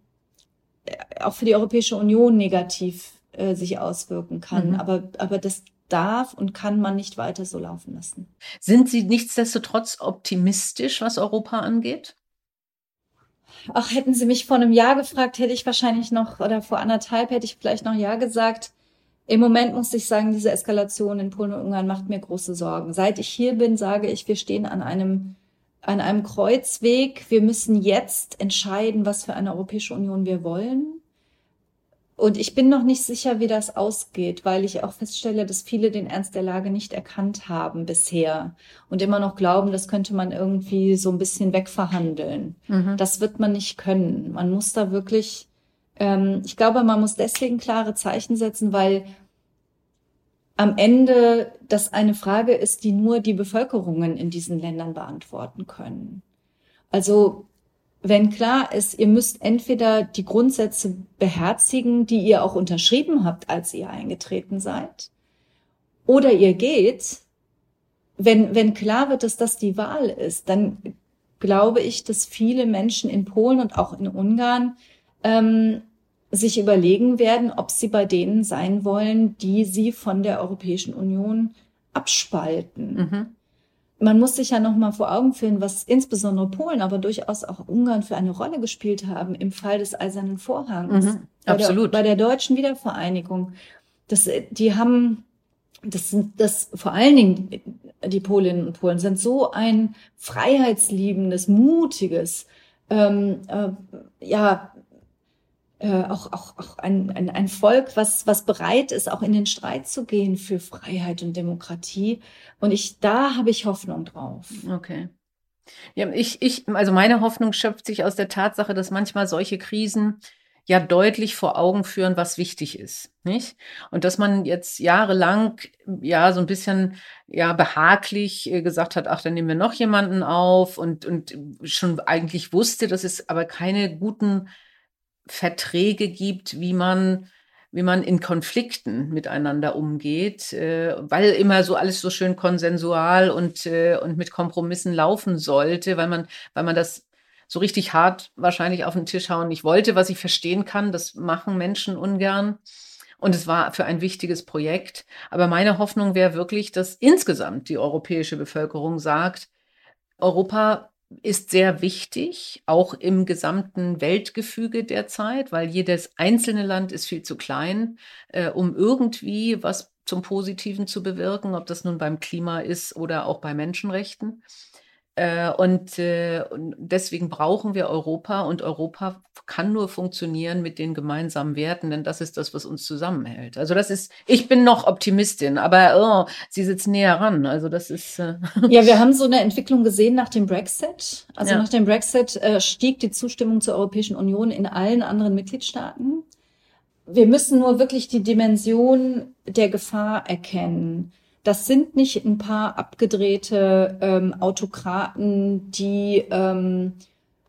auch für die Europäische Union negativ äh, sich auswirken kann. Mhm. Aber, aber das darf und kann man nicht weiter so laufen lassen. Sind Sie nichtsdestotrotz optimistisch, was Europa angeht? Ach, hätten Sie mich vor einem Jahr gefragt, hätte ich wahrscheinlich noch, oder vor anderthalb hätte ich vielleicht noch Ja gesagt. Im Moment muss ich sagen, diese Eskalation in Polen und Ungarn macht mir große Sorgen. Seit ich hier bin, sage ich, wir stehen an einem, an einem Kreuzweg. Wir müssen jetzt entscheiden, was für eine Europäische Union wir wollen. Und ich bin noch nicht sicher, wie das ausgeht, weil ich auch feststelle, dass viele den Ernst der Lage nicht erkannt haben bisher und immer noch glauben, das könnte man irgendwie so ein bisschen wegverhandeln. Mhm. Das wird man nicht können. Man muss da wirklich, ähm, ich glaube, man muss deswegen klare Zeichen setzen, weil am Ende das eine Frage ist, die nur die Bevölkerungen in diesen Ländern beantworten können. Also wenn klar ist, ihr müsst entweder die Grundsätze beherzigen, die ihr auch unterschrieben habt, als ihr eingetreten seid, oder ihr geht, wenn, wenn klar wird, dass das die Wahl ist, dann glaube ich, dass viele Menschen in Polen und auch in Ungarn ähm, sich überlegen werden, ob sie bei denen sein wollen, die sie von der Europäischen Union abspalten. Mhm man muss sich ja noch mal vor Augen führen, was insbesondere Polen, aber durchaus auch Ungarn für eine Rolle gespielt haben im Fall des Eisernen Vorhangs. Mhm, bei absolut. Der, bei der deutschen Wiedervereinigung. Das, die haben, das sind, das vor allen Dingen die Polinnen und Polen sind so ein freiheitsliebendes, mutiges, ähm, äh, ja, äh, auch, auch, auch ein, ein, ein Volk, was, was bereit ist, auch in den Streit zu gehen für Freiheit und Demokratie. Und ich, da habe ich Hoffnung drauf. Okay. Ja, ich, ich, also meine Hoffnung schöpft sich aus der Tatsache, dass manchmal solche Krisen ja deutlich vor Augen führen, was wichtig ist, nicht? Und dass man jetzt jahrelang ja so ein bisschen ja behaglich äh, gesagt hat, ach, dann nehmen wir noch jemanden auf und und schon eigentlich wusste, dass es aber keine guten Verträge gibt, wie man wie man in Konflikten miteinander umgeht, äh, weil immer so alles so schön konsensual und, äh, und mit Kompromissen laufen sollte, weil man, weil man das so richtig hart wahrscheinlich auf den Tisch hauen nicht wollte, was ich verstehen kann. Das machen Menschen ungern. Und es war für ein wichtiges Projekt. Aber meine Hoffnung wäre wirklich, dass insgesamt die europäische Bevölkerung sagt, Europa ist sehr wichtig, auch im gesamten Weltgefüge derzeit, weil jedes einzelne Land ist viel zu klein, äh, um irgendwie was zum Positiven zu bewirken, ob das nun beim Klima ist oder auch bei Menschenrechten. Äh, und, äh, und deswegen brauchen wir Europa und Europa kann nur funktionieren mit den gemeinsamen Werten, denn das ist das, was uns zusammenhält. Also das ist, ich bin noch Optimistin, aber oh, sie sitzt näher ran. Also das ist. Äh ja, wir haben so eine Entwicklung gesehen nach dem Brexit. Also ja. nach dem Brexit äh, stieg die Zustimmung zur Europäischen Union in allen anderen Mitgliedstaaten. Wir müssen nur wirklich die Dimension der Gefahr erkennen das sind nicht ein paar abgedrehte ähm, Autokraten, die ähm,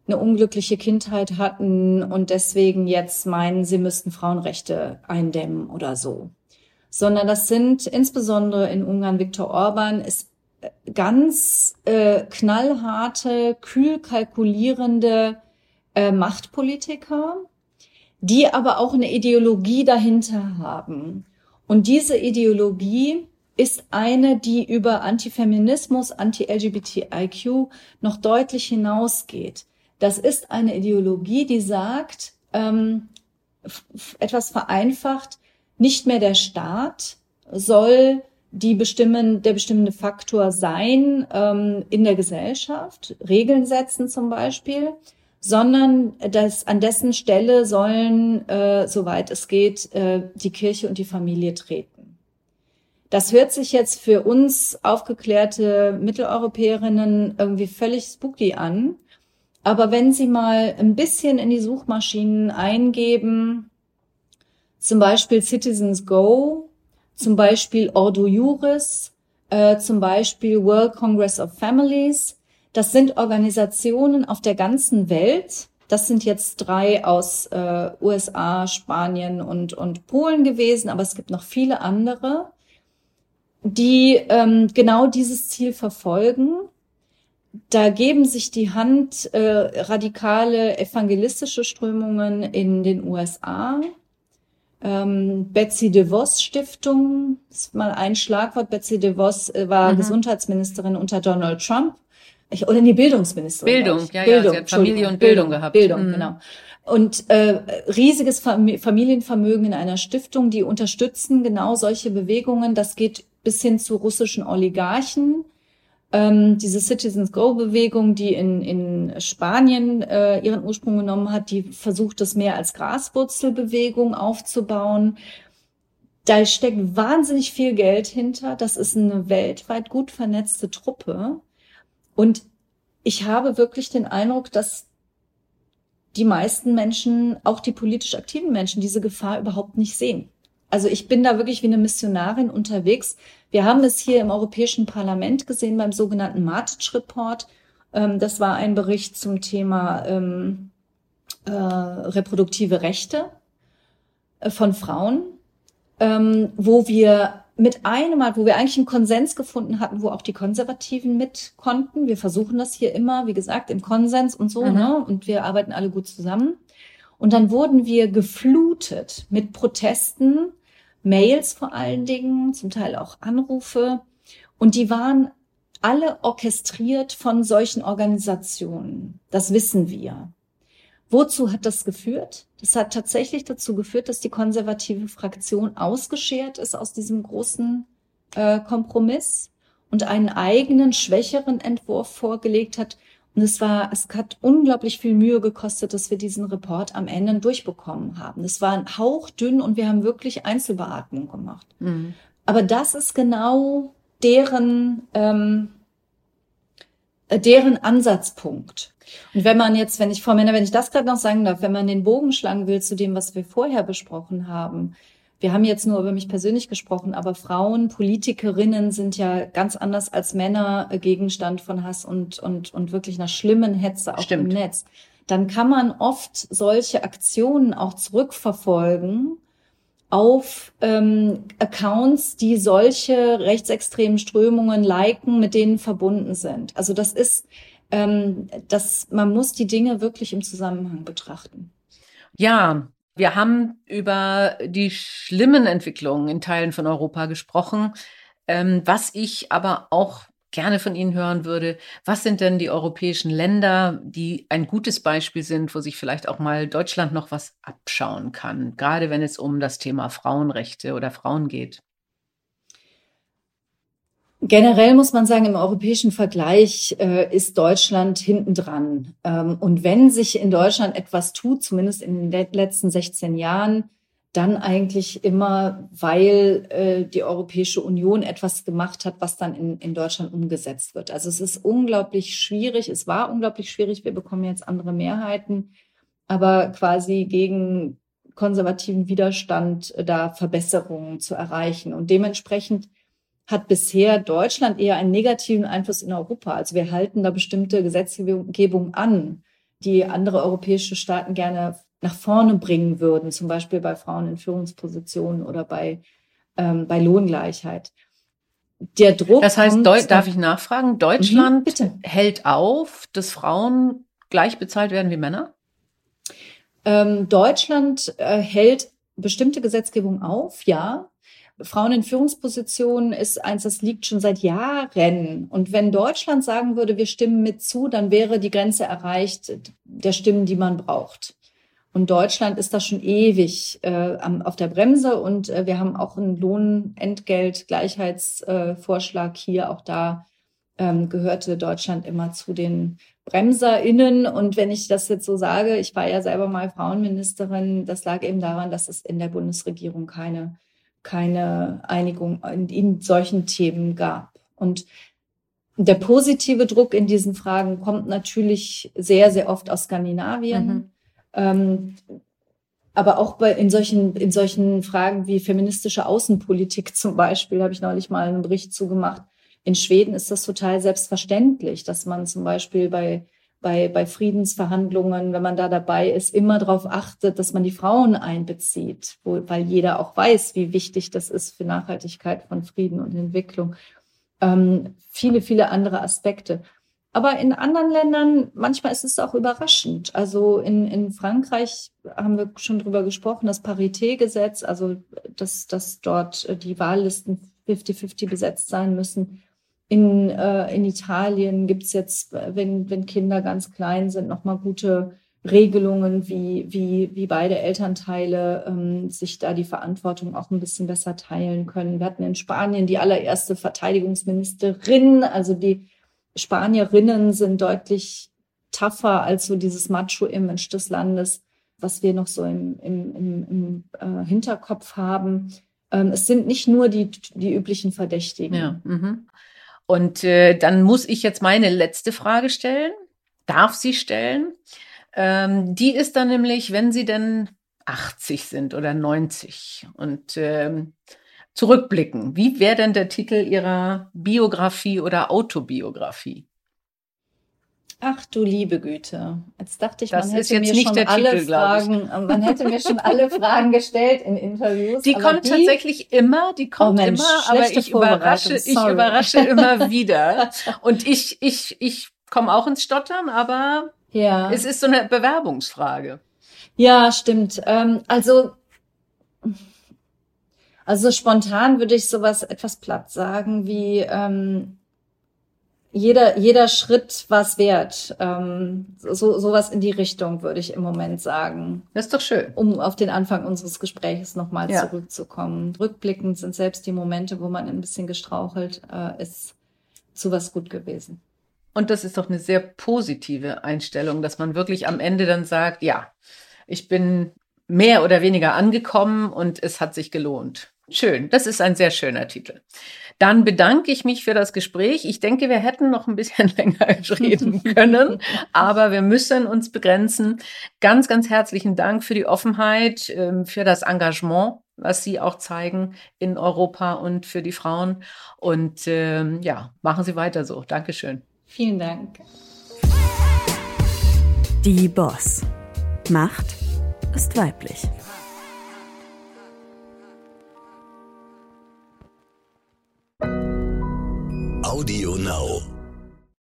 eine unglückliche Kindheit hatten und deswegen jetzt meinen, sie müssten Frauenrechte eindämmen oder so. Sondern das sind insbesondere in Ungarn Viktor Orban ist äh, ganz äh, knallharte, kühl kalkulierende äh, Machtpolitiker, die aber auch eine Ideologie dahinter haben. Und diese Ideologie ist eine, die über Antifeminismus, Anti-LGBTIQ noch deutlich hinausgeht. Das ist eine Ideologie, die sagt, ähm, etwas vereinfacht, nicht mehr der Staat soll die bestimmen, der bestimmende Faktor sein ähm, in der Gesellschaft, Regeln setzen zum Beispiel, sondern dass an dessen Stelle sollen, äh, soweit es geht, äh, die Kirche und die Familie treten. Das hört sich jetzt für uns aufgeklärte Mitteleuropäerinnen irgendwie völlig spooky an. Aber wenn Sie mal ein bisschen in die Suchmaschinen eingeben, zum Beispiel Citizens Go, zum Beispiel Ordo Juris, äh, zum Beispiel World Congress of Families, das sind Organisationen auf der ganzen Welt. Das sind jetzt drei aus äh, USA, Spanien und, und Polen gewesen, aber es gibt noch viele andere die ähm, genau dieses Ziel verfolgen. Da geben sich die Hand äh, radikale evangelistische Strömungen in den USA. Ähm, Betsy DeVos Stiftung ist mal ein Schlagwort. Betsy DeVos äh, war mhm. Gesundheitsministerin unter Donald Trump. Ich, oder die Bildungsministerin. Bildung, ja, Bildung, ja, sie hat Familie und Bildung, Bildung gehabt. Bildung, mhm. genau. Und äh, riesiges Familienvermögen in einer Stiftung, die unterstützen genau solche Bewegungen. Das geht bis hin zu russischen Oligarchen. Ähm, diese Citizens Go-Bewegung, die in, in Spanien äh, ihren Ursprung genommen hat, die versucht es mehr als Graswurzelbewegung aufzubauen. Da steckt wahnsinnig viel Geld hinter. Das ist eine weltweit gut vernetzte Truppe. Und ich habe wirklich den Eindruck, dass die meisten Menschen, auch die politisch aktiven Menschen, diese Gefahr überhaupt nicht sehen. Also ich bin da wirklich wie eine Missionarin unterwegs. Wir haben es hier im Europäischen Parlament gesehen beim sogenannten Matic Report. Ähm, das war ein Bericht zum Thema ähm, äh, reproduktive Rechte äh, von Frauen, ähm, wo wir mit einem Mal, wo wir eigentlich einen Konsens gefunden hatten, wo auch die Konservativen mit konnten. Wir versuchen das hier immer, wie gesagt, im Konsens und so, mhm. ne? Und wir arbeiten alle gut zusammen. Und dann wurden wir geflutet mit Protesten Mails vor allen Dingen, zum Teil auch Anrufe. Und die waren alle orchestriert von solchen Organisationen. Das wissen wir. Wozu hat das geführt? Das hat tatsächlich dazu geführt, dass die konservative Fraktion ausgeschert ist aus diesem großen äh, Kompromiss und einen eigenen, schwächeren Entwurf vorgelegt hat, und es war, es hat unglaublich viel Mühe gekostet, dass wir diesen Report am Ende durchbekommen haben. Es war ein hauchdünn und wir haben wirklich Einzelbeatmung gemacht. Mhm. Aber das ist genau deren, ähm, äh, deren Ansatzpunkt. Und wenn man jetzt, wenn ich, Frau Männer, wenn ich das gerade noch sagen darf, wenn man den Bogen schlagen will zu dem, was wir vorher besprochen haben, wir haben jetzt nur über mich persönlich gesprochen, aber Frauen, Politikerinnen sind ja ganz anders als Männer Gegenstand von Hass und, und, und wirklich einer schlimmen Hetze auch im Netz. Dann kann man oft solche Aktionen auch zurückverfolgen auf ähm, Accounts, die solche rechtsextremen Strömungen liken, mit denen verbunden sind. Also das ist ähm, dass man muss die Dinge wirklich im Zusammenhang betrachten. Ja, wir haben über die schlimmen Entwicklungen in Teilen von Europa gesprochen. Ähm, was ich aber auch gerne von Ihnen hören würde, was sind denn die europäischen Länder, die ein gutes Beispiel sind, wo sich vielleicht auch mal Deutschland noch was abschauen kann, gerade wenn es um das Thema Frauenrechte oder Frauen geht? Generell muss man sagen, im europäischen Vergleich äh, ist Deutschland hintendran. Ähm, und wenn sich in Deutschland etwas tut, zumindest in den letzten 16 Jahren, dann eigentlich immer, weil äh, die Europäische Union etwas gemacht hat, was dann in, in Deutschland umgesetzt wird. Also es ist unglaublich schwierig, es war unglaublich schwierig, wir bekommen jetzt andere Mehrheiten, aber quasi gegen konservativen Widerstand äh, da Verbesserungen zu erreichen. Und dementsprechend hat bisher Deutschland eher einen negativen Einfluss in Europa. Also wir halten da bestimmte Gesetzgebung an, die andere europäische Staaten gerne nach vorne bringen würden, zum Beispiel bei Frauen in Führungspositionen oder bei, ähm, bei Lohngleichheit. Der Druck. Das heißt, Deu darf ich nachfragen? Deutschland mhm, hält auf, dass Frauen gleich bezahlt werden wie Männer? Ähm, Deutschland äh, hält bestimmte Gesetzgebung auf, ja. Frauen in Führungspositionen ist eins, das liegt schon seit Jahren. Und wenn Deutschland sagen würde, wir stimmen mit zu, dann wäre die Grenze erreicht der Stimmen, die man braucht. Und Deutschland ist da schon ewig äh, auf der Bremse und äh, wir haben auch einen Lohnentgelt-Gleichheitsvorschlag äh, hier. Auch da ähm, gehörte Deutschland immer zu den BremserInnen. Und wenn ich das jetzt so sage, ich war ja selber mal Frauenministerin, das lag eben daran, dass es in der Bundesregierung keine keine Einigung in, in solchen Themen gab. Und der positive Druck in diesen Fragen kommt natürlich sehr, sehr oft aus Skandinavien. Mhm. Ähm, aber auch bei, in solchen, in solchen Fragen wie feministische Außenpolitik zum Beispiel, habe ich neulich mal einen Bericht zugemacht. In Schweden ist das total selbstverständlich, dass man zum Beispiel bei bei, bei Friedensverhandlungen, wenn man da dabei ist, immer darauf achtet, dass man die Frauen einbezieht, wo, weil jeder auch weiß, wie wichtig das ist für Nachhaltigkeit von Frieden und Entwicklung. Ähm, viele, viele andere Aspekte. Aber in anderen Ländern, manchmal ist es auch überraschend. Also in, in Frankreich haben wir schon drüber gesprochen, das Paritätgesetz, also dass, dass dort die Wahllisten 50-50 besetzt sein müssen. In, äh, in Italien gibt es jetzt, wenn, wenn Kinder ganz klein sind, nochmal gute Regelungen, wie, wie, wie beide Elternteile ähm, sich da die Verantwortung auch ein bisschen besser teilen können. Wir hatten in Spanien die allererste Verteidigungsministerin, also die Spanierinnen sind deutlich tougher als so dieses Macho-Image des Landes, was wir noch so im, im, im, im äh, Hinterkopf haben. Ähm, es sind nicht nur die, die üblichen Verdächtigen. Ja, mhm. Und äh, dann muss ich jetzt meine letzte Frage stellen, darf sie stellen. Ähm, die ist dann nämlich, wenn Sie denn 80 sind oder 90 und ähm, zurückblicken, wie wäre denn der Titel Ihrer Biografie oder Autobiografie? Ach du liebe Güte. Jetzt dachte ich, das man hätte mir schon alle Titel, Fragen, man hätte mir schon alle Fragen gestellt in Interviews. Die kommt die, tatsächlich immer, die kommt oh Mensch, immer, aber ich überrasche, ich überrasche immer wieder. Und ich, ich, ich komme auch ins Stottern, aber ja. es ist so eine Bewerbungsfrage. Ja, stimmt. Ähm, also, also spontan würde ich sowas etwas platt sagen wie, ähm, jeder, jeder Schritt was wert. Ähm, so sowas in die Richtung würde ich im Moment sagen. Das ist doch schön. Um auf den Anfang unseres Gesprächs nochmal ja. zurückzukommen. Rückblickend sind selbst die Momente, wo man ein bisschen gestrauchelt äh, ist, zu was gut gewesen. Und das ist doch eine sehr positive Einstellung, dass man wirklich am Ende dann sagt, ja, ich bin mehr oder weniger angekommen und es hat sich gelohnt. Schön, das ist ein sehr schöner Titel. Dann bedanke ich mich für das Gespräch. Ich denke, wir hätten noch ein bisschen länger reden können, aber wir müssen uns begrenzen. Ganz, ganz herzlichen Dank für die Offenheit, ähm, für das Engagement, was Sie auch zeigen in Europa und für die Frauen. Und ähm, ja, machen Sie weiter so. Dankeschön. Vielen Dank. Die Boss. Macht ist weiblich. Audio Now.